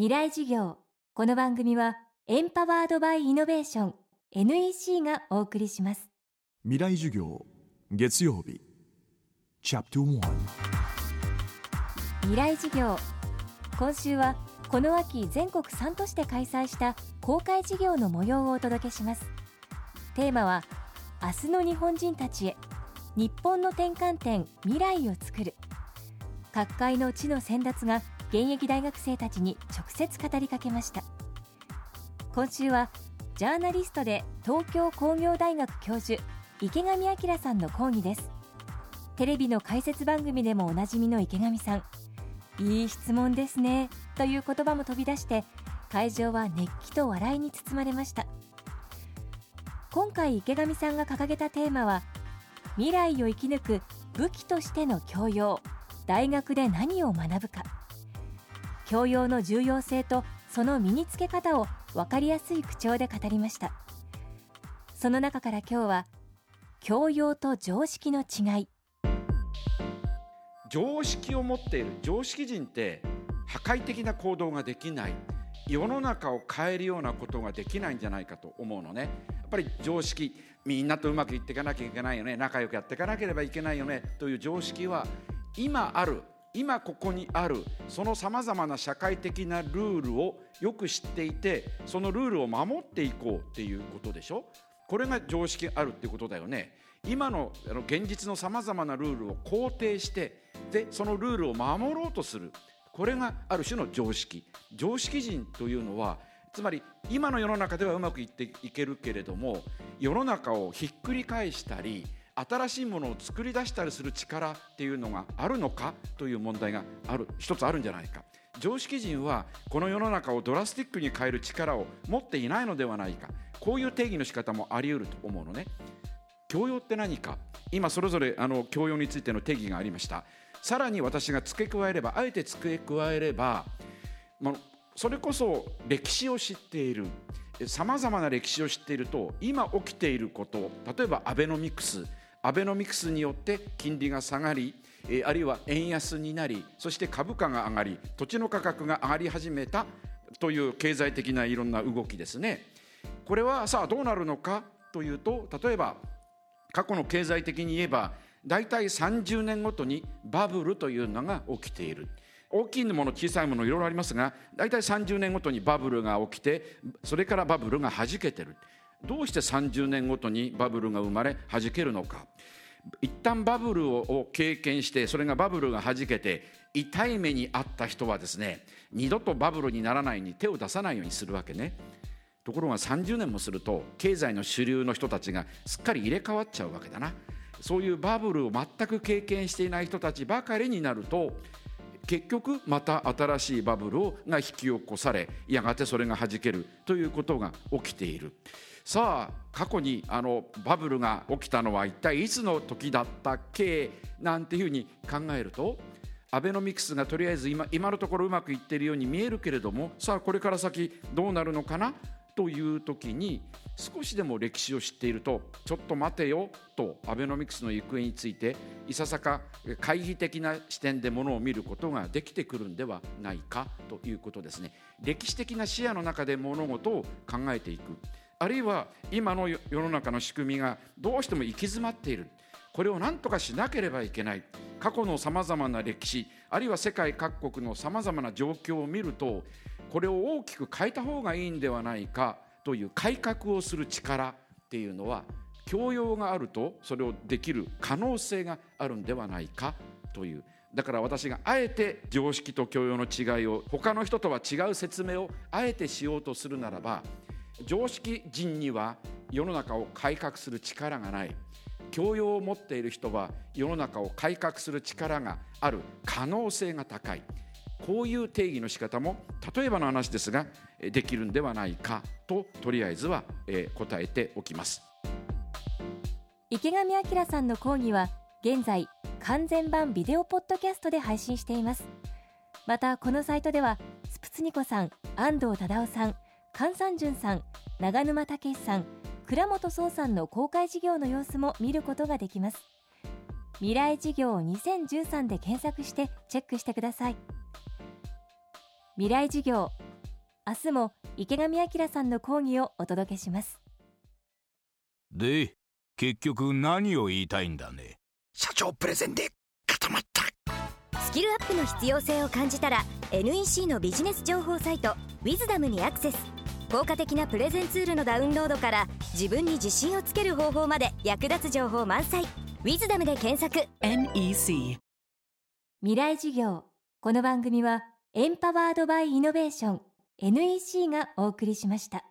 未来事業。この番組はエンパワードバイイノベーション NEC がお送りします。未来授業月曜日。チャプト1未来事業。今週はこの秋全国3都市で開催した公開事業の模様をお届けします。テーマは明日の日本人たちへ日本の転換点未来を作る。各界の地の先達が現役大学生たちに直接語りかけました。今週はジャーナリストで東京工業大学教授池上彰さんの講義です。テレビの解説番組でもおなじみの池上さん。いい質問ですね。という言葉も飛び出して会場は熱気と笑いに包まれました。今回池上さんが掲げたテーマは未来を生き抜く武器としての教養。大学で何を学ぶか。教養の重要性とその身につけ方を分かりやすい口調で語りました。その中から今日は教養と常識の違い。常識を持っている。常識人って破壊的な行動ができない。世の中を変えるようなことができないんじゃないかと思うのね。やっぱり常識みんなとうまくいっていかなきゃいけないよね。仲良くやっていかなければいけないよね。という常識は今ある今ここにあるそのさまざまな社会的なルールをよく知っていてそのルールを守っていこうっていうことでしょ？これが常識あるってことだよね。今の現実のさまざまなルールを肯定してでそのルールを守ろうとする。これがある種の常識。常識人というのはつまり今の世の中ではうまくいっていけるけれども世の中をひっくり返したり新しいものを作り出したりする力っていうのがあるのかという問題がある一つあるんじゃないか。常識人はこの世の中をドラスティックに変える力を持っていないのではないか。こういう定義の仕方もあり得ると思うのね。教養って何か。今それぞれあの教養についての定義がありました。さらに私が付け加えればあえて付け加えればそれこそ歴史を知っている。さまざまな歴史を知っていると今起きていること例えばアベノミクス。アベノミクスによって金利が下がりあるいは円安になりそして株価が上がり土地の価格が上がり始めたという経済的ないろんな動きですね。これはさあどうなるのかというと例えば過去の経済的に言えば大体30年ごとにバブルというのが起きている。大きいもの小さいものいろいろありますが大体30年ごとにバブルが起きてそれからバブルがはじけてる。どうして30年ごとにバブルが生まれはじけるのか。一旦バブルを経験してそれがバブルがはじけて痛い目にあった人はですね二度とバブルにならないに手を出さないようにするわけね。ところが30年もすると経済の主流の人たちがすっかり入れ替わっちゃうわけだな。そういうバブルを全く経験していない人たちばかりになると結局また新しいバブルが引き起こされやがてそれがはじけるということが起きている。さあ過去にあのバブルが起きたのは一体いつの時だったっけ？なんていうふうに考えるとアベノミクスがとりあえず今今のところうまくいっているように見えるけれどもさあこれから先どうなるのかな？という時に少しでも歴史を知っているとちょっと待てよとアベノミクスの行方についていささか懐疑的な視点でものを見ることができてくるんではないかということですね。歴史的な視野の中で物事を考えていく。あるいは今の世の中の仕組みがどうしても行き詰まっている。これを何とかしなければいけない。過去のさまざまな歴史あるいは世界各国のさまざまな状況を見るとこれを大きく変えた方がいいんではないか。という改革をする力っていうのは教養があるとそれをできる可能性があるんではないかという。だから私があえて常識と教養の違いを他の人とは違う説明をあえてしようとするならば常識人には世の中を改革する力がない。教養を持っている人は世の中を改革する力がある可能性が高い。こういう定義の仕方も例えばの話ですができるんではないかととりあえずは答えておきます。池上彰さんの講義は現在完全版ビデオポッドキャストで配信しています。またこのサイトではスプツニコさん安藤忠雄さん菅三淳さん長沼武さん倉本壮さんの公開事業の様子も見ることができます。未来事業2013で検索してチェックしてください。未来事業。明日も池上彰さんの講義をお届けします。で結局何を言いたいんだね？社長プレゼンで固まった。スキルアップの必要性を感じたら NEC のビジネス情報サイト「ウィズダムにアクセス。効果的なプレゼンツールのダウンロードから自分に自信をつける方法まで役立つ情報満載「ウィズダムで検索。NEC 未来事業。この番組はエンパワードバイイノベーション NEC がお送りしました。